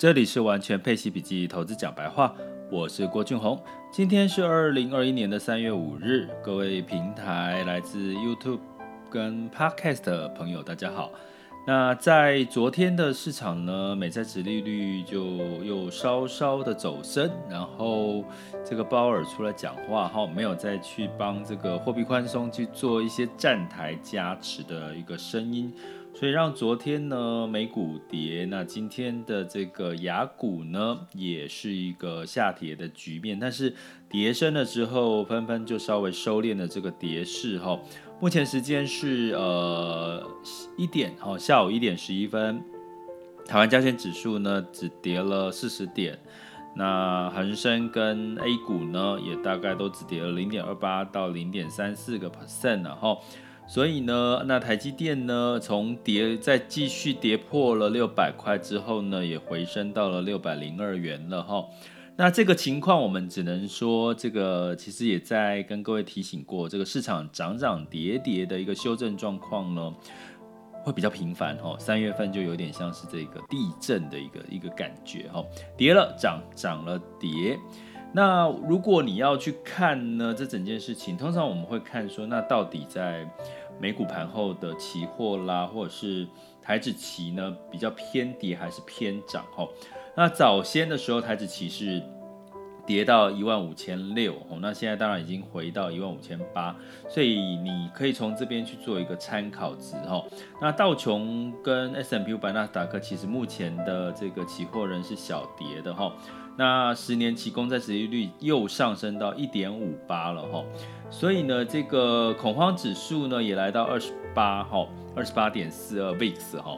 这里是完全配息笔记投资讲白话，我是郭俊宏。今天是二零二一年的三月五日，各位平台来自 YouTube 跟 Podcast 的朋友，大家好。那在昨天的市场呢，美债殖利率就又稍稍的走升，然后这个鲍尔出来讲话哈，没有再去帮这个货币宽松去做一些站台加持的一个声音。所以让昨天呢美股跌，那今天的这个雅股呢也是一个下跌的局面，但是跌深了之后，纷纷就稍微收敛了这个跌势哈。目前时间是呃一点哈，下午一点十一分，台湾加权指数呢只跌了四十点，那恒生跟 A 股呢也大概都只跌了零点二八到零点三四个 percent 然后。所以呢，那台积电呢，从跌再继续跌破了六百块之后呢，也回升到了六百零二元了哈。那这个情况，我们只能说，这个其实也在跟各位提醒过，这个市场涨涨跌跌的一个修正状况呢，会比较频繁哈。三月份就有点像是这个地震的一个一个感觉哈，跌了涨，涨了跌。那如果你要去看呢，这整件事情，通常我们会看说，那到底在美股盘后的期货啦，或者是台指期呢，比较偏跌还是偏涨？哈，那早先的时候，台指期是跌到一万五千六，哦，那现在当然已经回到一万五千八，所以你可以从这边去做一个参考值，哈。那道琼跟 S M P 五百纳斯达克其实目前的这个期货人是小跌的，哈。那十年期公债殖利率又上升到一点五八了哈，所以呢，这个恐慌指数呢也来到二十八哈，二十八点四二 VIX 哈，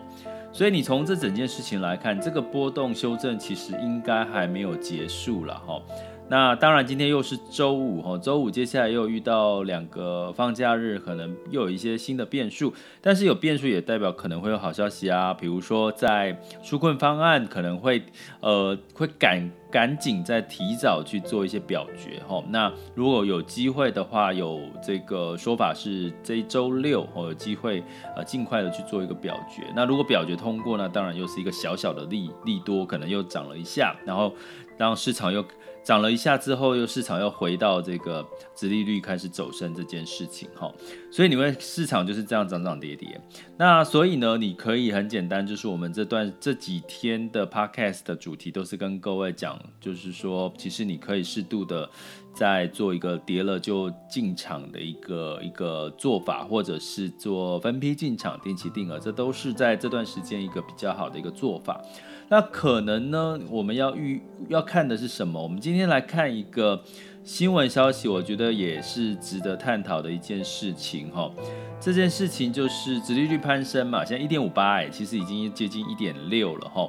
所以你从这整件事情来看，这个波动修正其实应该还没有结束了哈。那当然，今天又是周五哈，周五接下来又遇到两个放假日，可能又有一些新的变数。但是有变数也代表可能会有好消息啊，比如说在纾困方案可能会呃会赶赶紧再提早去做一些表决哈。那如果有机会的话，有这个说法是这一周六哦有机会呃尽快的去做一个表决。那如果表决通过呢，当然又是一个小小的利利多，可能又涨了一下，然后让市场又。涨了一下之后，又市场又回到这个殖利率开始走升这件事情哈，所以你们市场就是这样涨涨跌跌。那所以呢，你可以很简单，就是我们这段这几天的 podcast 的主题都是跟各位讲，就是说其实你可以适度的在做一个跌了就进场的一个一个做法，或者是做分批进场、定期定额，这都是在这段时间一个比较好的一个做法。那可能呢，我们要预要看的是什么？我们今天来看一个新闻消息，我觉得也是值得探讨的一件事情哈。这件事情就是殖利率攀升嘛，现在一点五八哎，其实已经接近一点六了哈。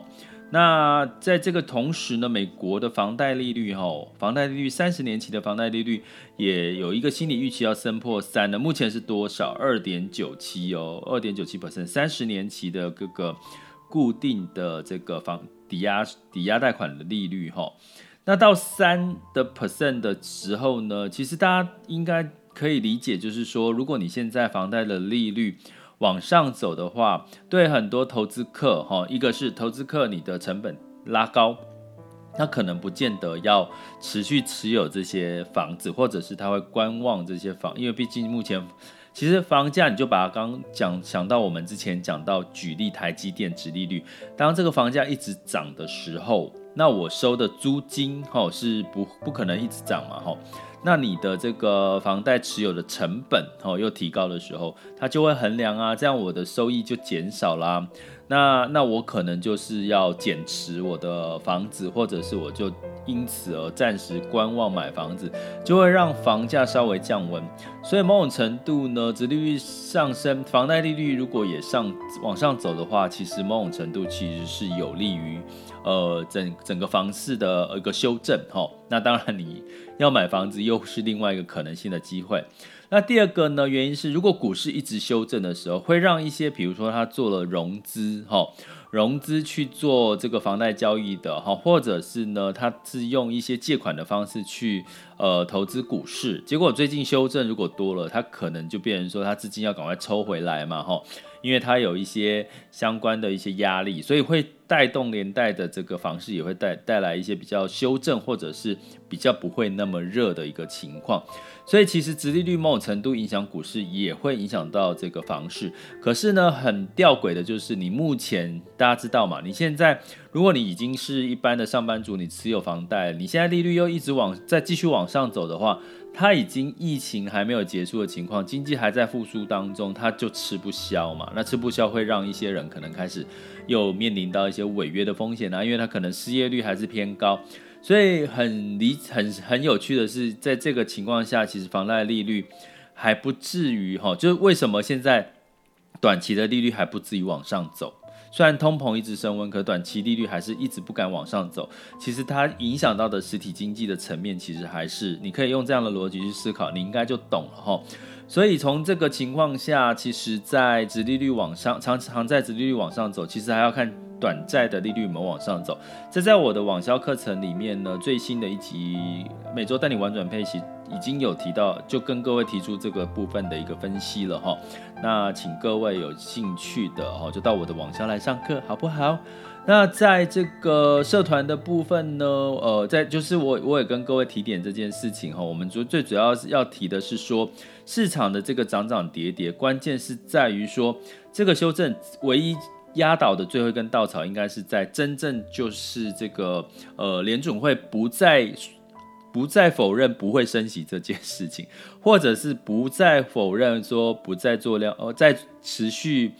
那在这个同时呢，美国的房贷利率哈，房贷利率三十年期的房贷利率也有一个心理预期要升破三的，目前是多少？二点九七哦，二点九七 percent，三十年期的各个。固定的这个房抵押抵押贷款的利率哈，那到三的 percent 的时候呢，其实大家应该可以理解，就是说，如果你现在房贷的利率往上走的话，对很多投资客哈，一个是投资客你的成本拉高，他可能不见得要持续持有这些房子，或者是他会观望这些房，因为毕竟目前。其实房价，你就把它刚讲想到我们之前讲到举例台积电殖利率，当这个房价一直涨的时候，那我收的租金哈是不不可能一直涨嘛哈，那你的这个房贷持有的成本哦又提高的时候，它就会衡量啊，这样我的收益就减少啦。那那我可能就是要减持我的房子，或者是我就因此而暂时观望买房子，就会让房价稍微降温。所以某种程度呢，殖利率上升，房贷利率如果也上往上走的话，其实某种程度其实是有利于呃整整个房市的一个修正齁。那当然你要买房子又是另外一个可能性的机会。那第二个呢，原因是如果股市一直修正的时候，会让一些，比如说他做了融资，哈，融资去做这个房贷交易的，哈，或者是呢，他是用一些借款的方式去呃投资股市，结果最近修正如果多了，他可能就变成说他资金要赶快抽回来嘛，哈。因为它有一些相关的一些压力，所以会带动连带的这个房市也会带带来一些比较修正，或者是比较不会那么热的一个情况。所以其实殖利率某种程度影响股市，也会影响到这个房市。可是呢，很吊诡的就是，你目前大家知道嘛？你现在如果你已经是一般的上班族，你持有房贷，你现在利率又一直往再继续往上走的话。它已经疫情还没有结束的情况，经济还在复苏当中，它就吃不消嘛。那吃不消会让一些人可能开始又面临到一些违约的风险啊，因为它可能失业率还是偏高。所以很离很很有趣的是，在这个情况下，其实房贷利率还不至于哈，就是为什么现在短期的利率还不至于往上走？虽然通膨一直升温，可短期利率还是一直不敢往上走。其实它影响到的实体经济的层面，其实还是你可以用这样的逻辑去思考，你应该就懂了哈。所以从这个情况下，其实在殖利率往上，长长债殖利率往上走，其实还要看短债的利率有没有往上走。这在我的网销课程里面呢，最新的一集每周带你玩转配息。已经有提到，就跟各位提出这个部分的一个分析了哈。那请各位有兴趣的哈，就到我的网上来上课，好不好？那在这个社团的部分呢，呃，在就是我我也跟各位提点这件事情哈。我们主最主要是要提的是说，市场的这个涨涨跌跌，关键是在于说，这个修正唯一压倒的最后一根稻草，应该是在真正就是这个呃联准会不再。不再否认不会升息这件事情，或者是不再否认说不再做量，哦，再持续。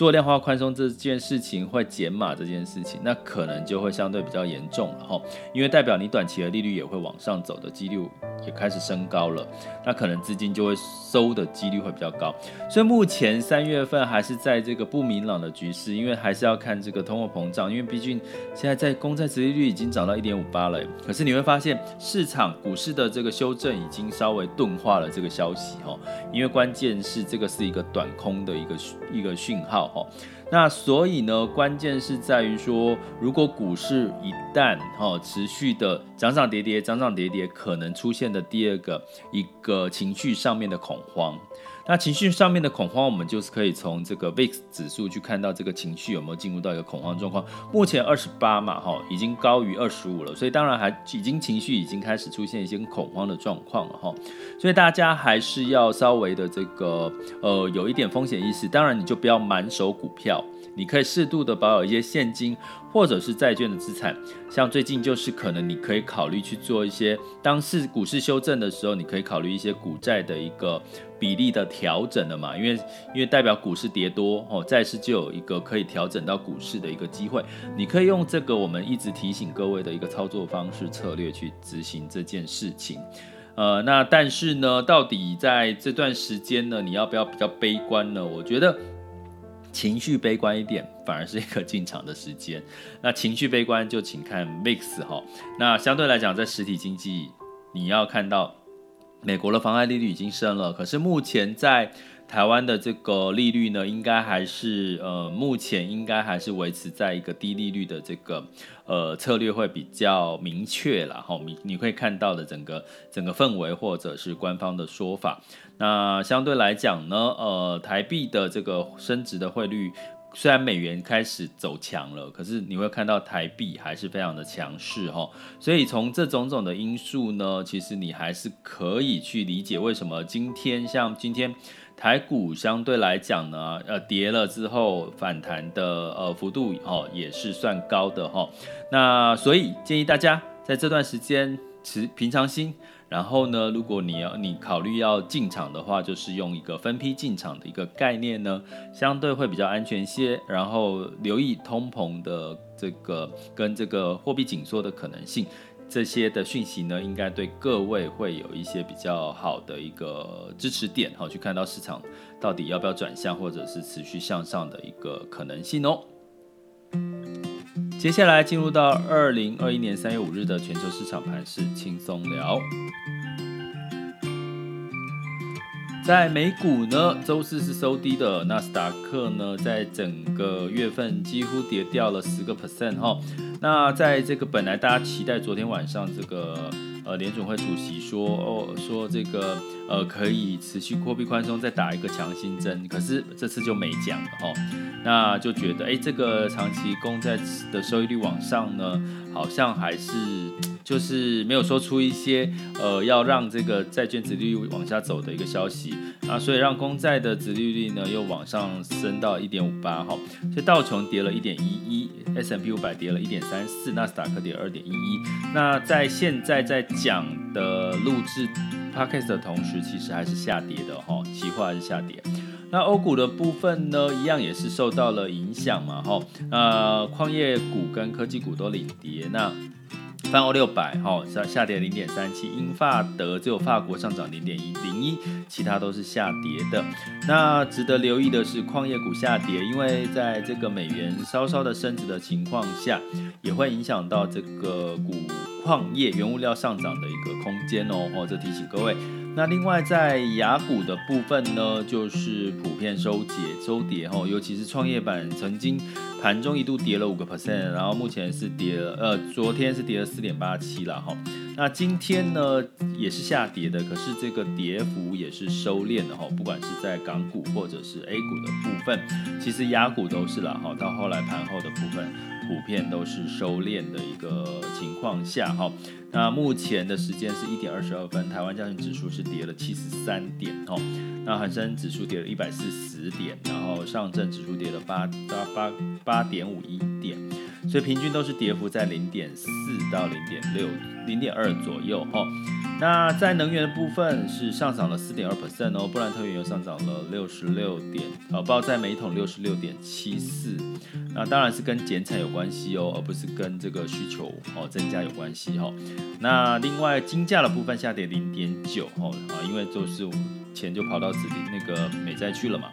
做量化宽松这件事情会减码这件事情，那可能就会相对比较严重了哈，因为代表你短期的利率也会往上走的几率也开始升高了，那可能资金就会收的几率会比较高，所以目前三月份还是在这个不明朗的局势，因为还是要看这个通货膨胀，因为毕竟现在在公债殖利率已经涨到一点五八了，可是你会发现市场股市的这个修正已经稍微钝化了这个消息哈，因为关键是这个是一个短空的一个一个讯号。好，那所以呢，关键是在于说，如果股市一旦哦持续的涨涨跌跌，涨涨跌跌，可能出现的第二个一个情绪上面的恐慌。那情绪上面的恐慌，我们就是可以从这个 VIX 指数去看到这个情绪有没有进入到一个恐慌状况。目前二十八嘛，哈，已经高于二十五了，所以当然还已经情绪已经开始出现一些恐慌的状况了，哈。所以大家还是要稍微的这个呃有一点风险意识。当然你就不要满手股票，你可以适度的保有一些现金或者是债券的资产。像最近就是可能你可以考虑去做一些，当市股市修正的时候，你可以考虑一些股债的一个。比例的调整了嘛？因为因为代表股市跌多哦，债市就有一个可以调整到股市的一个机会。你可以用这个我们一直提醒各位的一个操作方式策略去执行这件事情。呃，那但是呢，到底在这段时间呢，你要不要比较悲观呢？我觉得情绪悲观一点，反而是一个进场的时间。那情绪悲观就请看 mix 哈。那相对来讲，在实体经济，你要看到。美国的房贷利率已经升了，可是目前在台湾的这个利率呢，应该还是呃，目前应该还是维持在一个低利率的这个呃策略会比较明确了哈。你你会看到的整个整个氛围或者是官方的说法，那相对来讲呢，呃，台币的这个升值的汇率。虽然美元开始走强了，可是你会看到台币还是非常的强势哈，所以从这种种的因素呢，其实你还是可以去理解为什么今天像今天台股相对来讲呢，呃跌了之后反弹的呃幅度哦也是算高的哈，那所以建议大家在这段时间持平常心。然后呢，如果你要你考虑要进场的话，就是用一个分批进场的一个概念呢，相对会比较安全些。然后留意通膨的这个跟这个货币紧缩的可能性，这些的讯息呢，应该对各位会有一些比较好的一个支持点，好去看到市场到底要不要转向或者是持续向上的一个可能性哦。接下来进入到二零二一年三月五日的全球市场盘势轻松聊。在美股呢，周四是收低的，纳斯达克呢，在整个月份几乎跌掉了十个 percent 哈。那在这个本来大家期待昨天晚上这个呃联准会主席说哦说这个呃可以持续货币宽松再打一个强心针，可是这次就没讲了哈。那就觉得哎这个长期公债的收益率往上呢，好像还是。就是没有说出一些呃要让这个债券殖利率往下走的一个消息啊，所以让公债的殖利率呢又往上升到一点五八哈，所以道琼跌了一点一一，S&P 五百跌了一点三四，纳斯达克跌二点一一。那在现在在讲的录制 Podcast 的同时，其实还是下跌的哈，期货还是下跌。那欧股的部分呢，一样也是受到了影响嘛哈，呃，矿业股跟科技股都领跌那。泛欧六百，哈，下下跌零点三七，英法德只有法国上涨零点一零一，其他都是下跌的。那值得留意的是，矿业股下跌，因为在这个美元稍稍的升值的情况下，也会影响到这个股矿业原物料上涨的一个空间哦。哦，这提醒各位。那另外在亚股的部分呢，就是普遍收跌收跌哈，尤其是创业板曾经盘中一度跌了五个 percent，然后目前是跌了，呃，昨天是跌了四点八七了哈。那今天呢也是下跌的，可是这个跌幅也是收敛的哈，不管是在港股或者是 A 股的部分，其实亚股都是了哈，到后来盘后的部分普遍都是收敛的一个情况下哈。那目前的时间是一点二十二分，台湾加权指数是跌了七十三点哦，那恒生指数跌了一百四十点，然后上证指数跌了八八八八点五一点，所以平均都是跌幅在零点四到零点六零点二左右哈。那在能源的部分是上涨了四点二 percent 哦，布兰特原油上涨了六十六点，呃，报在每桶六十六点七四。那当然是跟减产有关系哦，而不是跟这个需求哦增加有关系哈。那另外金价的部分下跌零点九哦啊，因为就是钱就跑到指定那个美债去了嘛。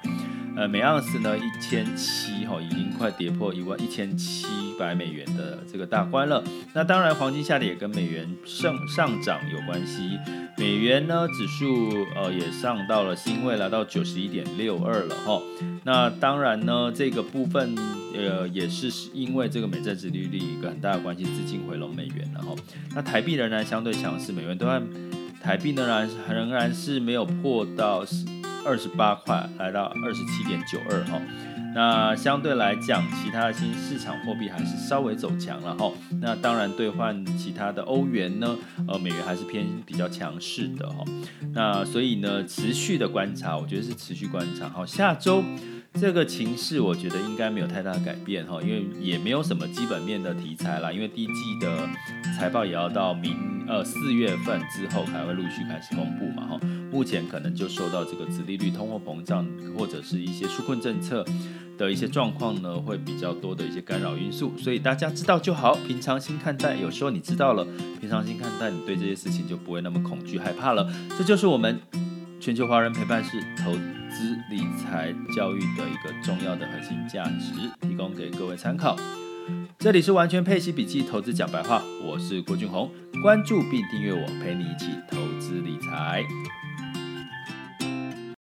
呃，每盎司呢一千七哈，已经快跌破一万一千七百美元的这个大关了。那当然黄金下跌也跟美元上上涨有关系。美元呢指数呃也上到了新位，来到九十一点六二了哈。那当然呢这个部分。呃，也是因为这个美债殖利率一个很大的关系，资金回笼美元，了，哈那台币仍然相对强势，美元兑换台币仍然仍然是没有破到二十八块，来到二十七点九二哈。那相对来讲，其他的新市场货币还是稍微走强了哈。那当然兑换其他的欧元呢，呃，美元还是偏比较强势的哈。那所以呢，持续的观察，我觉得是持续观察。好，下周。这个情势我觉得应该没有太大改变哈，因为也没有什么基本面的题材啦，因为第一季的财报也要到明呃四月份之后才会陆续开始公布嘛哈，目前可能就受到这个殖利率、通货膨胀或者是一些纾困政策的一些状况呢，会比较多的一些干扰因素，所以大家知道就好，平常心看待。有时候你知道了，平常心看待，你对这些事情就不会那么恐惧害怕了。这就是我们全球华人陪伴式投资理财教育的一个重要的核心价值，提供给各位参考。这里是完全配息笔记投资讲白话，我是郭俊宏，关注并订阅我，陪你一起投资理财。